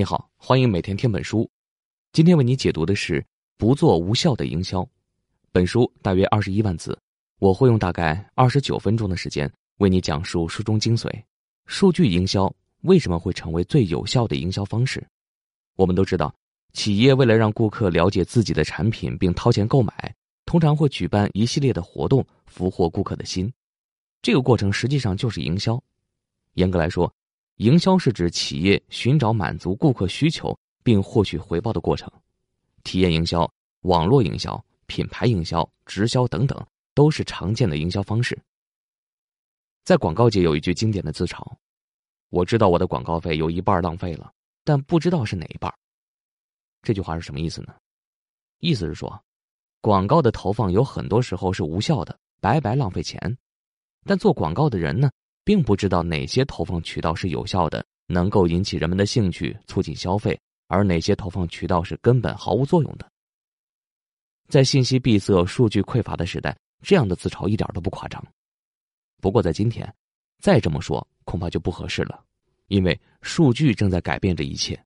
你好，欢迎每天听本书。今天为你解读的是《不做无效的营销》。本书大约二十一万字，我会用大概二十九分钟的时间为你讲述书中精髓。数据营销为什么会成为最有效的营销方式？我们都知道，企业为了让顾客了解自己的产品并掏钱购买，通常会举办一系列的活动，俘获顾客的心。这个过程实际上就是营销。严格来说，营销是指企业寻找满足顾客需求并获取回报的过程，体验营销、网络营销、品牌营销、直销等等都是常见的营销方式。在广告界有一句经典的自嘲：“我知道我的广告费有一半浪费了，但不知道是哪一半。”这句话是什么意思呢？意思是说，广告的投放有很多时候是无效的，白白浪费钱，但做广告的人呢？并不知道哪些投放渠道是有效的，能够引起人们的兴趣，促进消费，而哪些投放渠道是根本毫无作用的。在信息闭塞、数据匮乏的时代，这样的自嘲一点都不夸张。不过在今天，再这么说恐怕就不合适了，因为数据正在改变这一切。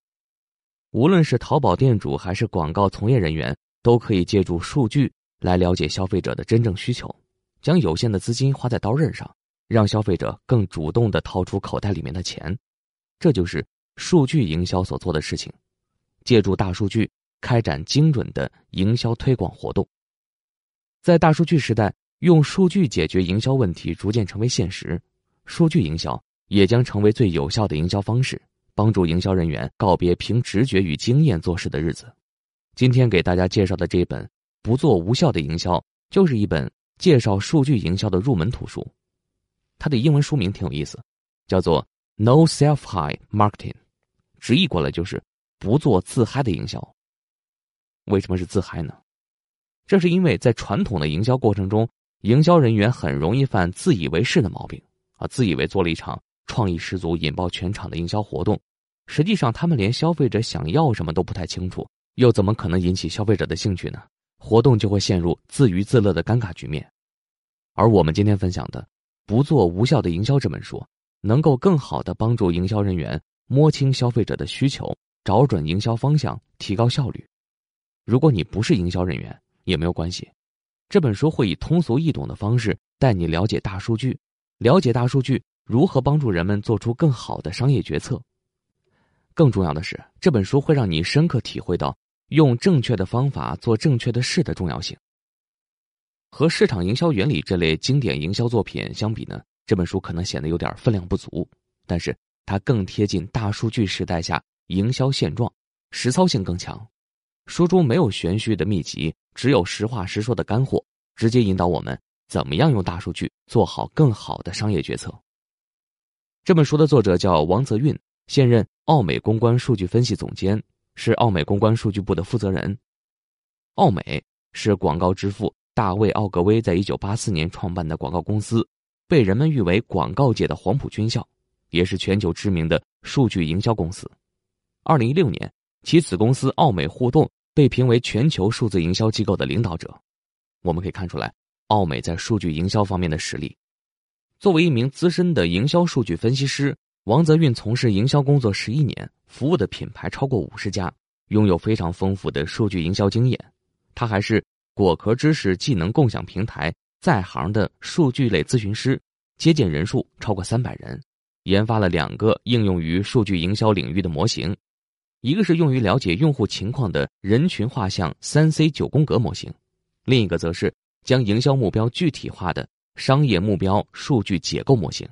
无论是淘宝店主还是广告从业人员，都可以借助数据来了解消费者的真正需求，将有限的资金花在刀刃上。让消费者更主动的掏出口袋里面的钱，这就是数据营销所做的事情。借助大数据开展精准的营销推广活动。在大数据时代，用数据解决营销问题逐渐成为现实，数据营销也将成为最有效的营销方式，帮助营销人员告别凭直觉与经验做事的日子。今天给大家介绍的这本《不做无效的营销》，就是一本介绍数据营销的入门图书。它的英文书名挺有意思，叫做 “No Self High Marketing”，直译过来就是“不做自嗨的营销”。为什么是自嗨呢？这是因为在传统的营销过程中，营销人员很容易犯自以为是的毛病啊，自以为做了一场创意十足、引爆全场的营销活动，实际上他们连消费者想要什么都不太清楚，又怎么可能引起消费者的兴趣呢？活动就会陷入自娱自乐的尴尬局面。而我们今天分享的。不做无效的营销这本书，能够更好的帮助营销人员摸清消费者的需求，找准营销方向，提高效率。如果你不是营销人员也没有关系，这本书会以通俗易懂的方式带你了解大数据，了解大数据如何帮助人们做出更好的商业决策。更重要的是，这本书会让你深刻体会到用正确的方法做正确的事的重要性。和市场营销原理这类经典营销作品相比呢，这本书可能显得有点分量不足，但是它更贴近大数据时代下营销现状，实操性更强。书中没有玄虚的秘籍，只有实话实说的干货，直接引导我们怎么样用大数据做好更好的商业决策。这本书的作者叫王泽运，现任奥美公关数据分析总监，是奥美公关数据部的负责人。奥美是广告之父。大卫·奥格威在一九八四年创办的广告公司，被人们誉为广告界的黄埔军校，也是全球知名的数据营销公司。二零一六年，其子公司奥美互动被评为全球数字营销机构的领导者。我们可以看出来，奥美在数据营销方面的实力。作为一名资深的营销数据分析师，王泽运从事营销工作十一年，服务的品牌超过五十家，拥有非常丰富的数据营销经验。他还是。果壳知识技能共享平台在行的数据类咨询师，接见人数超过三百人，研发了两个应用于数据营销领域的模型，一个是用于了解用户情况的人群画像三 C 九宫格模型，另一个则是将营销目标具体化的商业目标数据解构模型。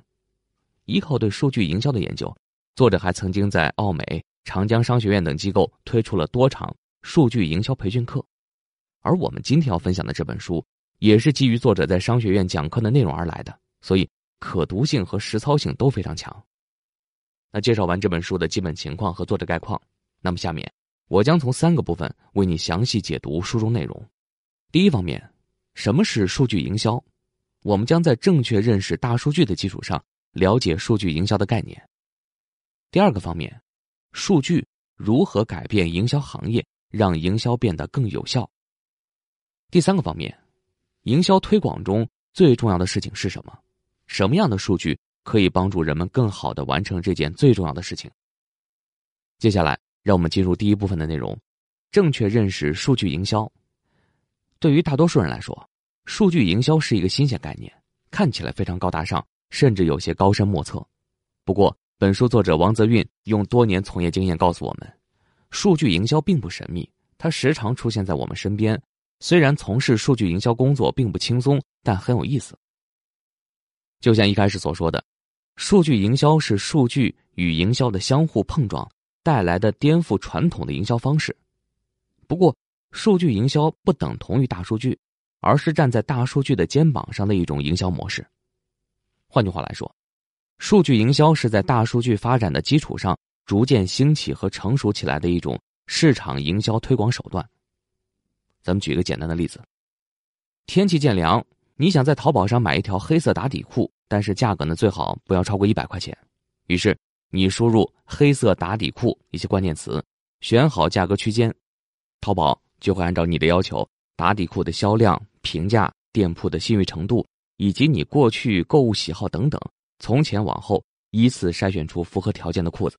依靠对数据营销的研究，作者还曾经在奥美、长江商学院等机构推出了多场数据营销培训课。而我们今天要分享的这本书，也是基于作者在商学院讲课的内容而来的，所以可读性和实操性都非常强。那介绍完这本书的基本情况和作者概况，那么下面我将从三个部分为你详细解读书中内容。第一方面，什么是数据营销？我们将在正确认识大数据的基础上，了解数据营销的概念。第二个方面，数据如何改变营销行业，让营销变得更有效？第三个方面，营销推广中最重要的事情是什么？什么样的数据可以帮助人们更好的完成这件最重要的事情？接下来，让我们进入第一部分的内容：正确认识数据营销。对于大多数人来说，数据营销是一个新鲜概念，看起来非常高大上，甚至有些高深莫测。不过，本书作者王泽运用多年从业经验告诉我们，数据营销并不神秘，它时常出现在我们身边。虽然从事数据营销工作并不轻松，但很有意思。就像一开始所说的，数据营销是数据与营销的相互碰撞带来的颠覆传统的营销方式。不过，数据营销不等同于大数据，而是站在大数据的肩膀上的一种营销模式。换句话来说，数据营销是在大数据发展的基础上逐渐兴起和成熟起来的一种市场营销推广手段。咱们举一个简单的例子：天气渐凉，你想在淘宝上买一条黑色打底裤，但是价格呢最好不要超过一百块钱。于是你输入“黑色打底裤”一些关键词，选好价格区间，淘宝就会按照你的要求，打底裤的销量、评价、店铺的信誉程度以及你过去购物喜好等等，从前往后依次筛选出符合条件的裤子。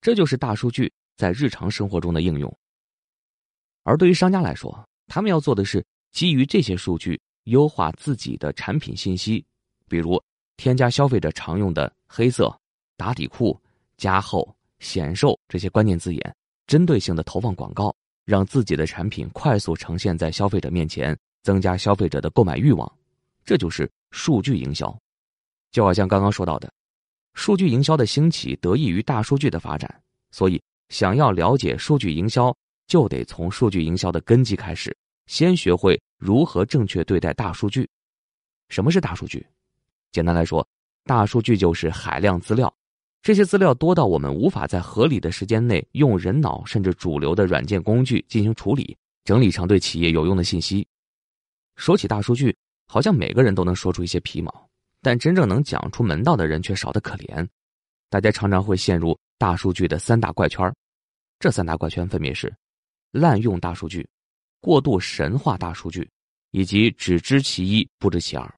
这就是大数据在日常生活中的应用。而对于商家来说，他们要做的是基于这些数据优化自己的产品信息，比如添加消费者常用的“黑色”“打底裤”“加厚”“显瘦”这些关键字眼，针对性的投放广告，让自己的产品快速呈现在消费者面前，增加消费者的购买欲望。这就是数据营销。就好像刚刚说到的，数据营销的兴起得益于大数据的发展，所以想要了解数据营销。就得从数据营销的根基开始，先学会如何正确对待大数据。什么是大数据？简单来说，大数据就是海量资料，这些资料多到我们无法在合理的时间内用人脑甚至主流的软件工具进行处理，整理成对企业有用的信息。说起大数据，好像每个人都能说出一些皮毛，但真正能讲出门道的人却少得可怜。大家常常会陷入大数据的三大怪圈，这三大怪圈分别是。滥用大数据、过度神化大数据，以及只知其一不知其二。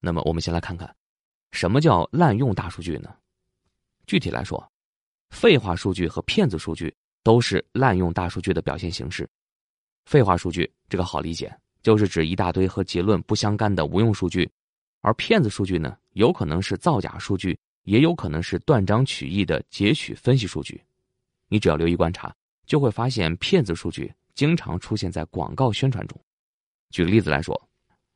那么，我们先来看看，什么叫滥用大数据呢？具体来说，废话数据和骗子数据都是滥用大数据的表现形式。废话数据这个好理解，就是指一大堆和结论不相干的无用数据；而骗子数据呢，有可能是造假数据，也有可能是断章取义的截取分析数据。你只要留意观察。就会发现骗子数据经常出现在广告宣传中。举个例子来说，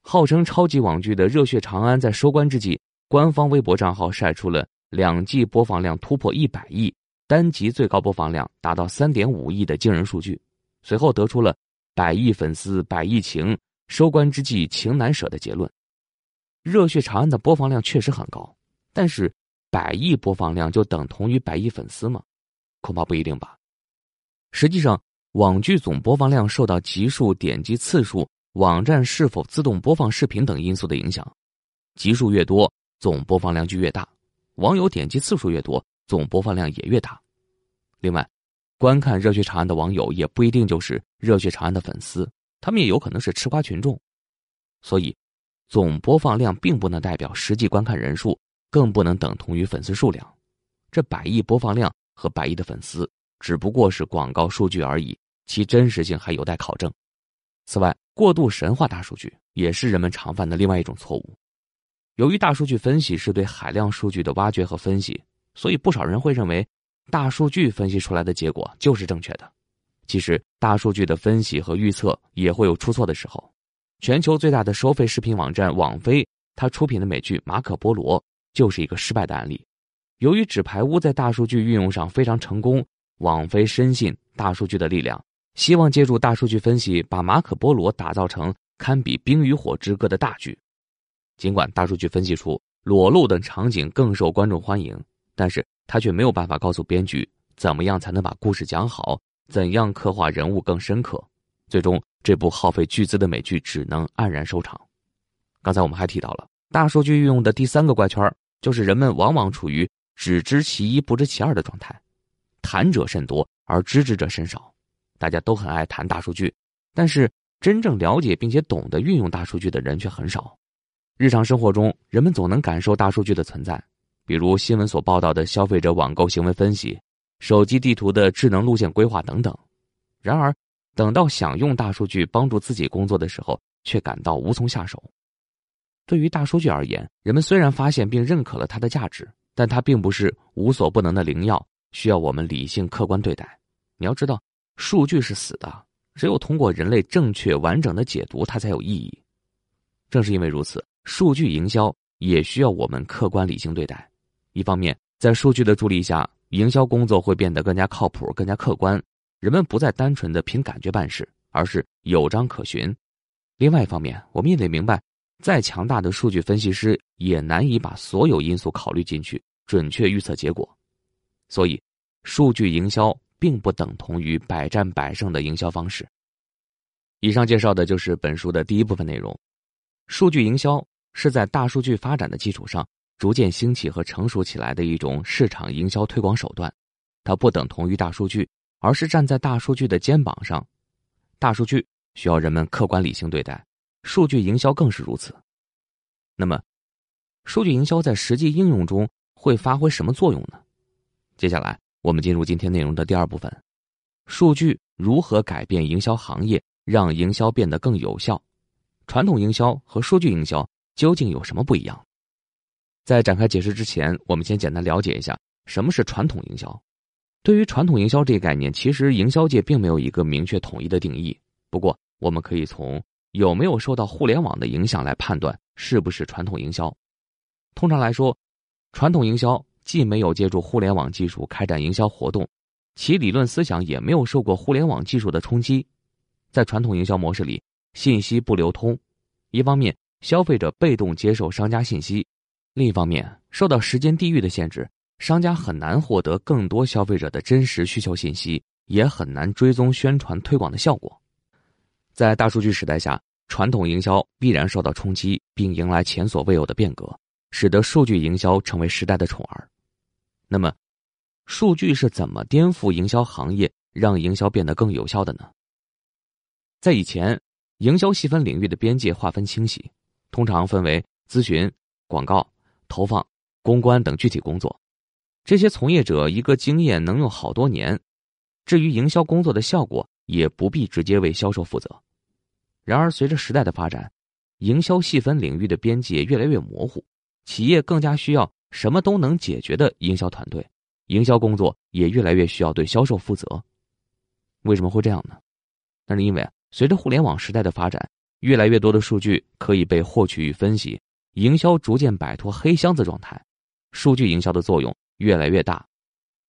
号称超级网剧的《热血长安》在收官之际，官方微博账号晒出了两季播放量突破一百亿，单集最高播放量达到三点五亿的惊人数据。随后得出了“百亿粉丝百亿情，收官之际情难舍”的结论。《热血长安》的播放量确实很高，但是百亿播放量就等同于百亿粉丝吗？恐怕不一定吧。实际上，网剧总播放量受到集数、点击次数、网站是否自动播放视频等因素的影响，集数越多，总播放量就越大；网友点击次数越多，总播放量也越大。另外，观看《热血长安》的网友也不一定就是《热血长安》的粉丝，他们也有可能是吃瓜群众。所以，总播放量并不能代表实际观看人数，更不能等同于粉丝数量。这百亿播放量和百亿的粉丝。只不过是广告数据而已，其真实性还有待考证。此外，过度神话大数据也是人们常犯的另外一种错误。由于大数据分析是对海量数据的挖掘和分析，所以不少人会认为大数据分析出来的结果就是正确的。其实，大数据的分析和预测也会有出错的时候。全球最大的收费视频网站网飞，它出品的美剧《马可波罗》就是一个失败的案例。由于纸牌屋在大数据运用上非常成功。网飞深信大数据的力量，希望借助大数据分析，把《马可波罗》打造成堪比《冰与火之歌》的大剧。尽管大数据分析出裸露等场景更受观众欢迎，但是他却没有办法告诉编剧怎么样才能把故事讲好，怎样刻画人物更深刻。最终，这部耗费巨资的美剧只能黯然收场。刚才我们还提到了大数据运用的第三个怪圈，就是人们往往处于只知其一不知其二的状态。谈者甚多，而知之者甚少。大家都很爱谈大数据，但是真正了解并且懂得运用大数据的人却很少。日常生活中，人们总能感受大数据的存在，比如新闻所报道的消费者网购行为分析，手机地图的智能路线规划等等。然而，等到想用大数据帮助自己工作的时候，却感到无从下手。对于大数据而言，人们虽然发现并认可了它的价值，但它并不是无所不能的灵药，需要我们理性客观对待。你要知道，数据是死的，只有通过人类正确完整的解读，它才有意义。正是因为如此，数据营销也需要我们客观理性对待。一方面，在数据的助力下，营销工作会变得更加靠谱、更加客观。人们不再单纯的凭感觉办事，而是有章可循。另外一方面，我们也得明白，再强大的数据分析师也难以把所有因素考虑进去，准确预测结果。所以，数据营销并不等同于百战百胜的营销方式。以上介绍的就是本书的第一部分内容。数据营销是在大数据发展的基础上逐渐兴起和成熟起来的一种市场营销推广手段，它不等同于大数据。而是站在大数据的肩膀上，大数据需要人们客观理性对待，数据营销更是如此。那么，数据营销在实际应用中会发挥什么作用呢？接下来我们进入今天内容的第二部分：数据如何改变营销行业，让营销变得更有效？传统营销和数据营销究竟有什么不一样？在展开解释之前，我们先简单了解一下什么是传统营销。对于传统营销这个概念，其实营销界并没有一个明确统一的定义。不过，我们可以从有没有受到互联网的影响来判断是不是传统营销。通常来说，传统营销既没有借助互联网技术开展营销活动，其理论思想也没有受过互联网技术的冲击。在传统营销模式里，信息不流通，一方面消费者被动接受商家信息，另一方面受到时间、地域的限制。商家很难获得更多消费者的真实需求信息，也很难追踪宣传推广的效果。在大数据时代下，传统营销必然受到冲击，并迎来前所未有的变革，使得数据营销成为时代的宠儿。那么，数据是怎么颠覆营销行业，让营销变得更有效的呢？在以前，营销细分领域的边界划分清晰，通常分为咨询、广告、投放、公关等具体工作。这些从业者一个经验能用好多年，至于营销工作的效果，也不必直接为销售负责。然而，随着时代的发展，营销细分领域的边界越来越模糊，企业更加需要什么都能解决的营销团队，营销工作也越来越需要对销售负责。为什么会这样呢？那是因为随着互联网时代的发展，越来越多的数据可以被获取与分析，营销逐渐摆脱黑箱子状态，数据营销的作用。越来越大，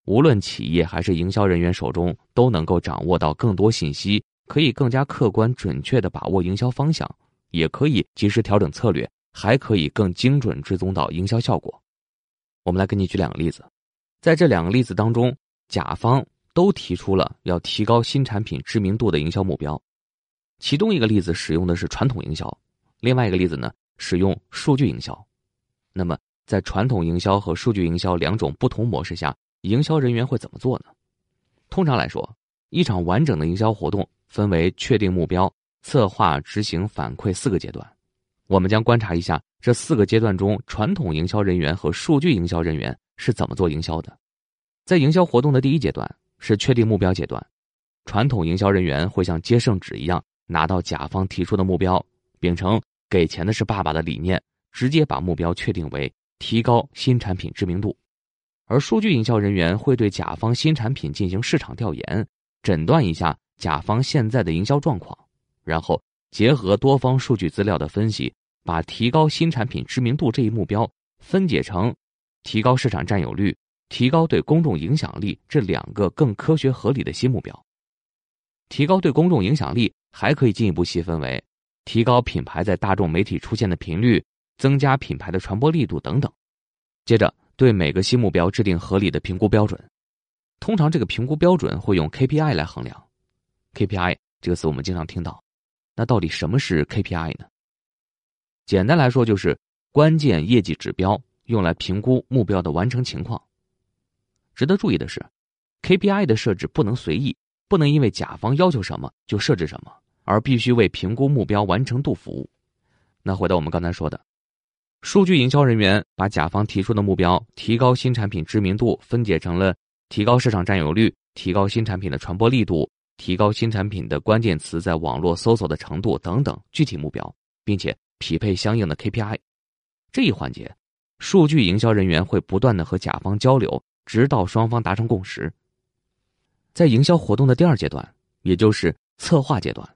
无论企业还是营销人员手中都能够掌握到更多信息，可以更加客观准确的把握营销方向，也可以及时调整策略，还可以更精准追踪到营销效果。我们来给你举两个例子，在这两个例子当中，甲方都提出了要提高新产品知名度的营销目标，其中一个例子使用的是传统营销，另外一个例子呢使用数据营销，那么。在传统营销和数据营销两种不同模式下，营销人员会怎么做呢？通常来说，一场完整的营销活动分为确定目标、策划、执行、反馈四个阶段。我们将观察一下这四个阶段中，传统营销人员和数据营销人员是怎么做营销的。在营销活动的第一阶段是确定目标阶段，传统营销人员会像接圣旨一样拿到甲方提出的目标，秉承“给钱的是爸爸”的理念，直接把目标确定为。提高新产品知名度，而数据营销人员会对甲方新产品进行市场调研，诊断一下甲方现在的营销状况，然后结合多方数据资料的分析，把提高新产品知名度这一目标分解成提高市场占有率、提高对公众影响力这两个更科学合理的新目标。提高对公众影响力还可以进一步细分为提高品牌在大众媒体出现的频率。增加品牌的传播力度等等，接着对每个新目标制定合理的评估标准。通常这个评估标准会用 KPI 来衡量。KPI 这个词我们经常听到，那到底什么是 KPI 呢？简单来说就是关键业绩指标，用来评估目标的完成情况。值得注意的是，KPI 的设置不能随意，不能因为甲方要求什么就设置什么，而必须为评估目标完成度服务。那回到我们刚才说的。数据营销人员把甲方提出的目标——提高新产品知名度，分解成了提高市场占有率，提高新产品的传播力度，提高新产品的关键词在网络搜索的程度等等具体目标，并且匹配相应的 KPI。这一环节，数据营销人员会不断的和甲方交流，直到双方达成共识。在营销活动的第二阶段，也就是策划阶段，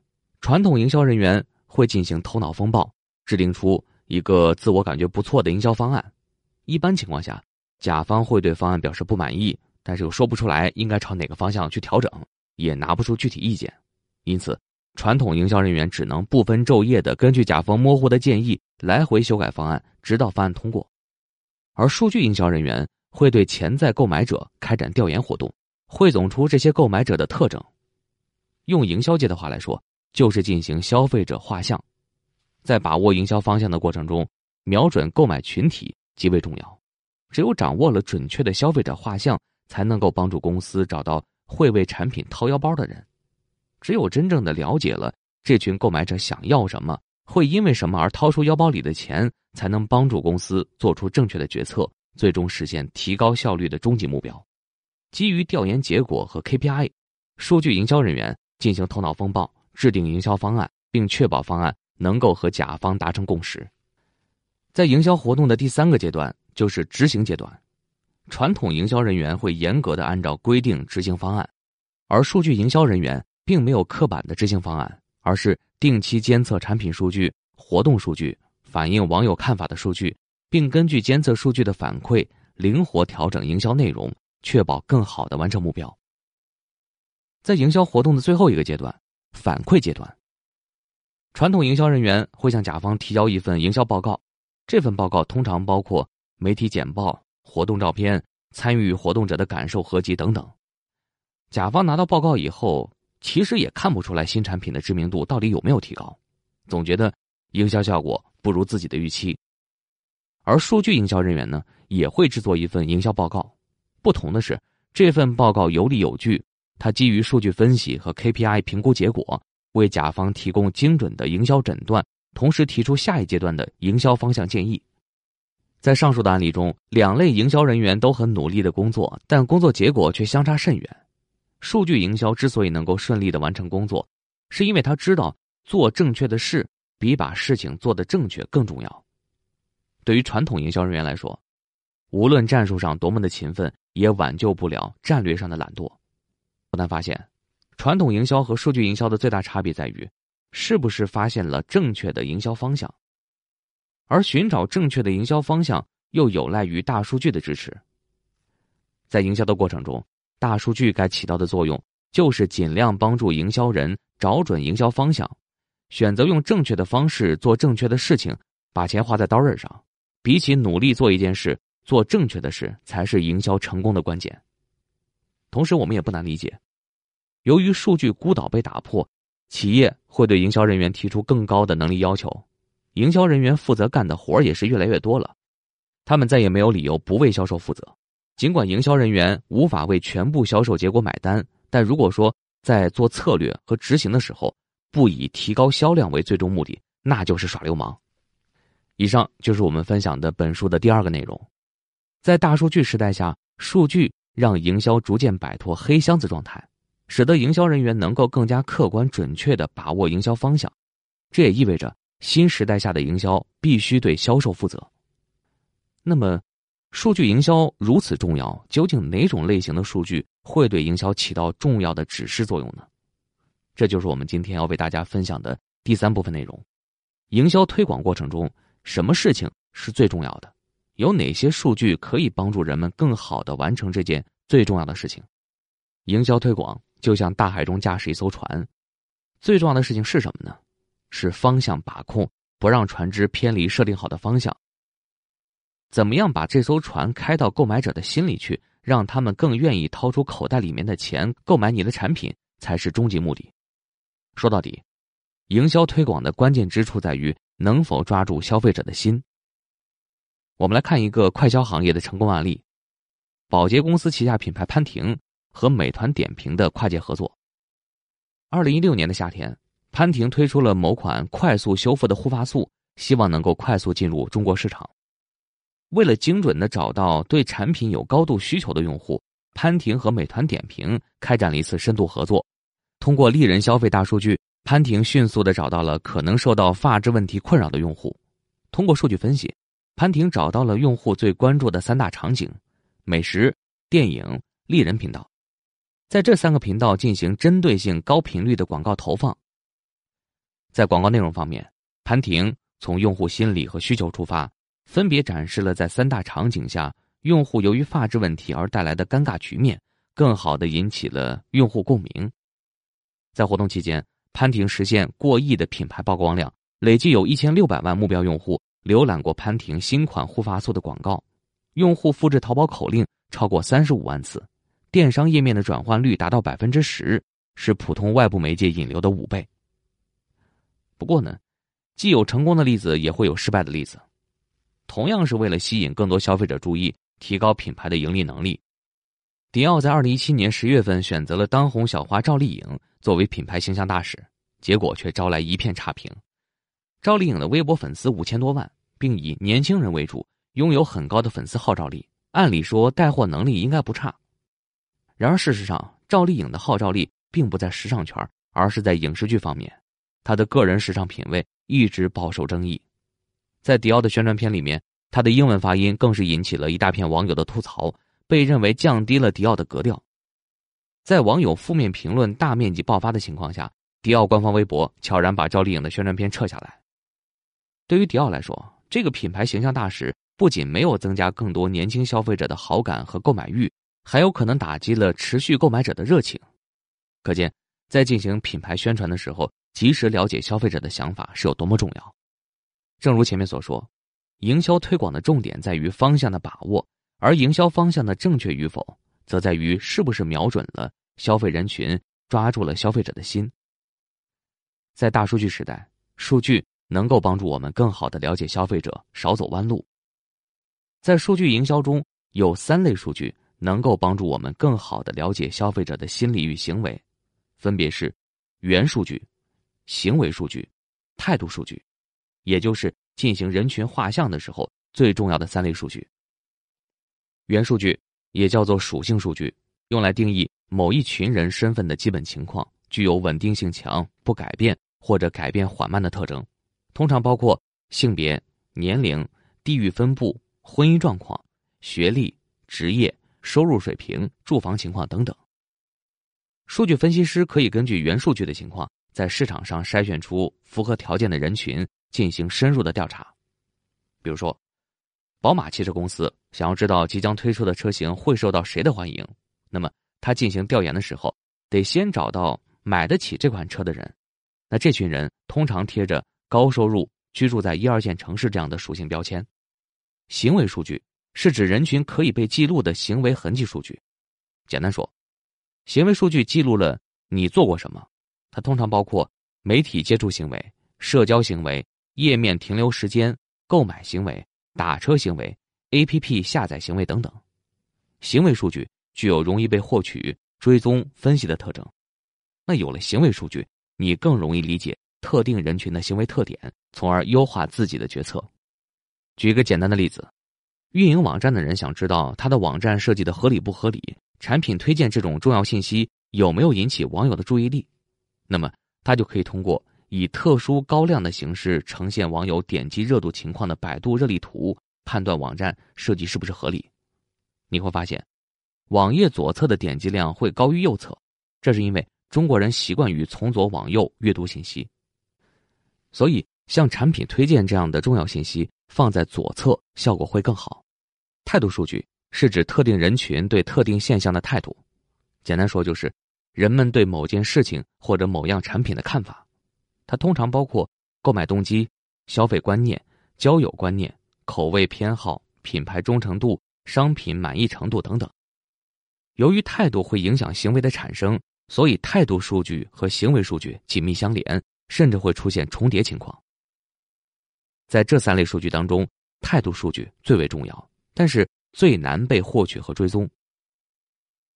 传统营销人员会进行头脑风暴，制定出一个自我感觉不错的营销方案。一般情况下，甲方会对方案表示不满意，但是又说不出来应该朝哪个方向去调整，也拿不出具体意见。因此，传统营销人员只能不分昼夜的根据甲方模糊的建议来回修改方案，直到方案通过。而数据营销人员会对潜在购买者开展调研活动，汇总出这些购买者的特征。用营销界的话来说，就是进行消费者画像。在把握营销方向的过程中，瞄准购买群体。极为重要，只有掌握了准确的消费者画像，才能够帮助公司找到会为产品掏腰包的人。只有真正的了解了这群购买者想要什么，会因为什么而掏出腰包里的钱，才能帮助公司做出正确的决策，最终实现提高效率的终极目标。基于调研结果和 KPI，数据营销人员进行头脑风暴，制定营销方案，并确保方案能够和甲方达成共识。在营销活动的第三个阶段，就是执行阶段。传统营销人员会严格的按照规定执行方案，而数据营销人员并没有刻板的执行方案，而是定期监测产品数据、活动数据、反映网友看法的数据，并根据监测数据的反馈，灵活调整营销内容，确保更好的完成目标。在营销活动的最后一个阶段，反馈阶段，传统营销人员会向甲方提交一份营销报告。这份报告通常包括媒体简报、活动照片、参与活动者的感受合集等等。甲方拿到报告以后，其实也看不出来新产品的知名度到底有没有提高，总觉得营销效果不如自己的预期。而数据营销人员呢，也会制作一份营销报告，不同的是，这份报告有理有据，它基于数据分析和 KPI 评估结果，为甲方提供精准的营销诊断。同时提出下一阶段的营销方向建议。在上述的案例中，两类营销人员都很努力的工作，但工作结果却相差甚远。数据营销之所以能够顺利的完成工作，是因为他知道做正确的事比把事情做得正确更重要。对于传统营销人员来说，无论战术上多么的勤奋，也挽救不了战略上的懒惰。不难发现，传统营销和数据营销的最大差别在于。是不是发现了正确的营销方向？而寻找正确的营销方向，又有赖于大数据的支持。在营销的过程中，大数据该起到的作用，就是尽量帮助营销人找准营销方向，选择用正确的方式做正确的事情，把钱花在刀刃上。比起努力做一件事，做正确的事才是营销成功的关键。同时，我们也不难理解，由于数据孤岛被打破。企业会对营销人员提出更高的能力要求，营销人员负责干的活也是越来越多了，他们再也没有理由不为销售负责。尽管营销人员无法为全部销售结果买单，但如果说在做策略和执行的时候不以提高销量为最终目的，那就是耍流氓。以上就是我们分享的本书的第二个内容，在大数据时代下，数据让营销逐渐摆脱黑箱子状态。使得营销人员能够更加客观准确的把握营销方向，这也意味着新时代下的营销必须对销售负责。那么，数据营销如此重要，究竟哪种类型的数据会对营销起到重要的指示作用呢？这就是我们今天要为大家分享的第三部分内容：营销推广过程中，什么事情是最重要的？有哪些数据可以帮助人们更好的完成这件最重要的事情？营销推广。就像大海中驾驶一艘船，最重要的事情是什么呢？是方向把控，不让船只偏离设定好的方向。怎么样把这艘船开到购买者的心里去，让他们更愿意掏出口袋里面的钱购买你的产品，才是终极目的。说到底，营销推广的关键之处在于能否抓住消费者的心。我们来看一个快消行业的成功案例：保洁公司旗下品牌潘婷。和美团点评的跨界合作。二零一六年的夏天，潘婷推出了某款快速修复的护发素，希望能够快速进入中国市场。为了精准的找到对产品有高度需求的用户，潘婷和美团点评开展了一次深度合作，通过丽人消费大数据，潘婷迅速的找到了可能受到发质问题困扰的用户。通过数据分析，潘婷找到了用户最关注的三大场景：美食、电影、丽人频道，在这三个频道进行针对性、高频率的广告投放。在广告内容方面，潘婷从用户心理和需求出发，分别展示了在三大场景下用户由于发质问题而带来的尴尬局面，更好的引起了用户共鸣。在活动期间，潘婷实现过亿的品牌曝光量，累计有一千六百万目标用户浏览过潘婷新款护发素的广告，用户复制淘宝口令超过三十五万次，电商页面的转换率达到百分之十，是普通外部媒介引流的五倍。不过呢，既有成功的例子，也会有失败的例子。同样是为了吸引更多消费者注意，提高品牌的盈利能力，迪奥在二零一七年十月份选择了当红小花赵丽颖作为品牌形象大使，结果却招来一片差评。赵丽颖的微博粉丝五千多万，并以年轻人为主，拥有很高的粉丝号召力，按理说带货能力应该不差。然而事实上，赵丽颖的号召力并不在时尚圈，而是在影视剧方面。他的个人时尚品味一直饱受争议，在迪奥的宣传片里面，他的英文发音更是引起了一大片网友的吐槽，被认为降低了迪奥的格调。在网友负面评论大面积爆发的情况下，迪奥官方微博悄然把赵丽颖的宣传片撤下来。对于迪奥来说，这个品牌形象大使不仅没有增加更多年轻消费者的好感和购买欲，还有可能打击了持续购买者的热情。可见，在进行品牌宣传的时候。及时了解消费者的想法是有多么重要。正如前面所说，营销推广的重点在于方向的把握，而营销方向的正确与否，则在于是不是瞄准了消费人群，抓住了消费者的心。在大数据时代，数据能够帮助我们更好的了解消费者，少走弯路。在数据营销中有三类数据能够帮助我们更好的了解消费者的心理与行为，分别是原数据。行为数据、态度数据，也就是进行人群画像的时候最重要的三类数据。原数据也叫做属性数据，用来定义某一群人身份的基本情况，具有稳定性强、不改变或者改变缓慢的特征，通常包括性别、年龄、地域分布、婚姻状况、学历、职业、收入水平、住房情况等等。数据分析师可以根据原数据的情况。在市场上筛选出符合条件的人群，进行深入的调查。比如说，宝马汽车公司想要知道即将推出的车型会受到谁的欢迎，那么他进行调研的时候，得先找到买得起这款车的人。那这群人通常贴着高收入、居住在一二线城市这样的属性标签。行为数据是指人群可以被记录的行为痕迹数据。简单说，行为数据记录了你做过什么。它通常包括媒体接触行为、社交行为、页面停留时间、购买行为、打车行为、APP 下载行为等等。行为数据具有容易被获取、追踪、分析的特征。那有了行为数据，你更容易理解特定人群的行为特点，从而优化自己的决策。举一个简单的例子：运营网站的人想知道他的网站设计的合理不合理，产品推荐这种重要信息有没有引起网友的注意力。那么，它就可以通过以特殊高亮的形式呈现网友点击热度情况的百度热力图，判断网站设计是不是合理。你会发现，网页左侧的点击量会高于右侧，这是因为中国人习惯于从左往右阅读信息。所以，像产品推荐这样的重要信息放在左侧，效果会更好。态度数据是指特定人群对特定现象的态度，简单说就是。人们对某件事情或者某样产品的看法，它通常包括购买动机、消费观念、交友观念、口味偏好、品牌忠诚度、商品满意程度等等。由于态度会影响行为的产生，所以态度数据和行为数据紧密相连，甚至会出现重叠情况。在这三类数据当中，态度数据最为重要，但是最难被获取和追踪。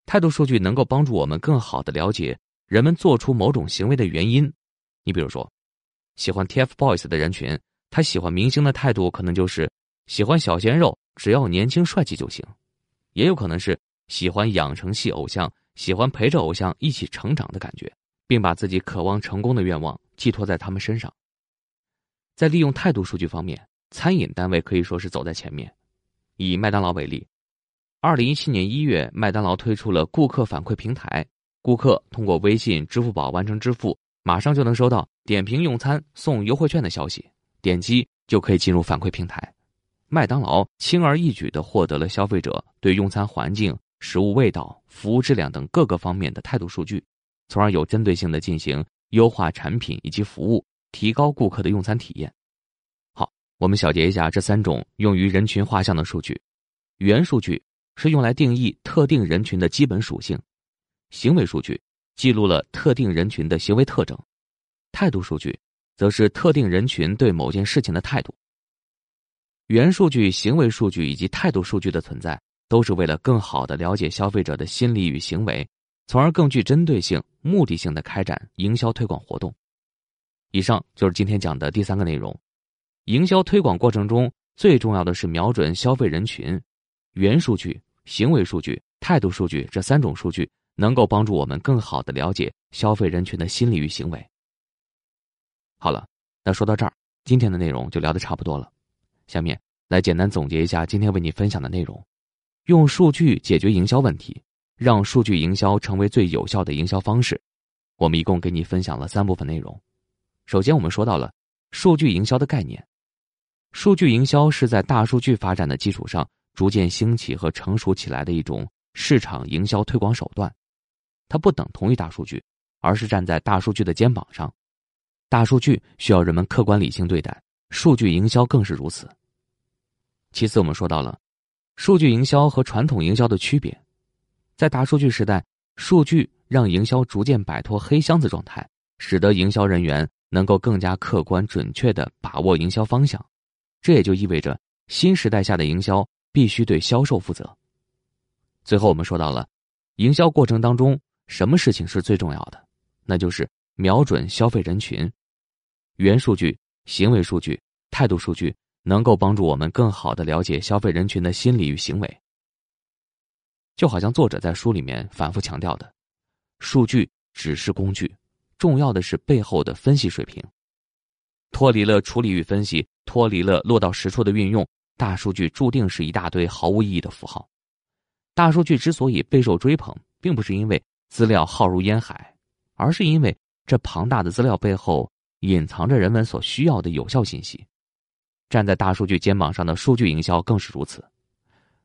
态度数据能够帮助我们更好的了解人们做出某种行为的原因。你比如说，喜欢 TFBOYS 的人群，他喜欢明星的态度可能就是喜欢小鲜肉，只要年轻帅气就行；也有可能是喜欢养成系偶像，喜欢陪着偶像一起成长的感觉，并把自己渴望成功的愿望寄托在他们身上。在利用态度数据方面，餐饮单位可以说是走在前面。以麦当劳为例，二零一七年一月，麦当劳推出了顾客反馈平台，顾客通过微信、支付宝完成支付，马上就能收到点评用餐送优惠券的消息，点击就可以进入反馈平台。麦当劳轻而易举地获得了消费者对用餐环境、食物味道、服务质量等各个方面的态度数据，从而有针对性地进行优化产品以及服务，提高顾客的用餐体验。好，我们小结一下这三种用于人群画像的数据：原数据是用来定义特定人群的基本属性；行为数据记录了特定人群的行为特征；态度数据则是特定人群对某件事情的态度。元数据、行为数据以及态度数据的存在，都是为了更好的了解消费者的心理与行为，从而更具针对性、目的性的开展营销推广活动。以上就是今天讲的第三个内容。营销推广过程中最重要的是瞄准消费人群，原数据、行为数据、态度数据这三种数据能够帮助我们更好的了解消费人群的心理与行为。好了，那说到这儿，今天的内容就聊得差不多了。下面来简单总结一下今天为你分享的内容：用数据解决营销问题，让数据营销成为最有效的营销方式。我们一共给你分享了三部分内容。首先，我们说到了数据营销的概念。数据营销是在大数据发展的基础上逐渐兴起和成熟起来的一种市场营销推广手段。它不等同于大数据，而是站在大数据的肩膀上。大数据需要人们客观理性对待。数据营销更是如此。其次，我们说到了数据营销和传统营销的区别。在大数据时代，数据让营销逐渐摆脱黑箱子状态，使得营销人员能够更加客观准确的把握营销方向。这也就意味着新时代下的营销必须对销售负责。最后，我们说到了营销过程当中，什么事情是最重要的？那就是瞄准消费人群，元数据。行为数据、态度数据能够帮助我们更好的了解消费人群的心理与行为。就好像作者在书里面反复强调的，数据只是工具，重要的是背后的分析水平。脱离了处理与分析，脱离了落到实处的运用，大数据注定是一大堆毫无意义的符号。大数据之所以备受追捧，并不是因为资料浩如烟海，而是因为这庞大的资料背后。隐藏着人们所需要的有效信息，站在大数据肩膀上的数据营销更是如此。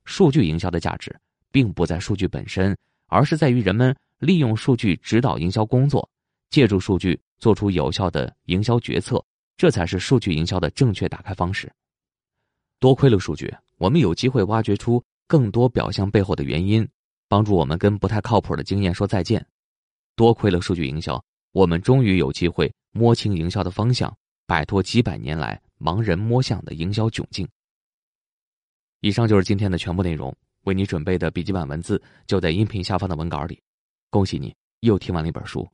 数据营销的价值并不在数据本身，而是在于人们利用数据指导营销工作，借助数据做出有效的营销决策，这才是数据营销的正确打开方式。多亏了数据，我们有机会挖掘出更多表象背后的原因，帮助我们跟不太靠谱的经验说再见。多亏了数据营销，我们终于有机会。摸清营销的方向，摆脱几百年来盲人摸象的营销窘境。以上就是今天的全部内容，为你准备的笔记本文字就在音频下方的文稿里。恭喜你又听完了一本书。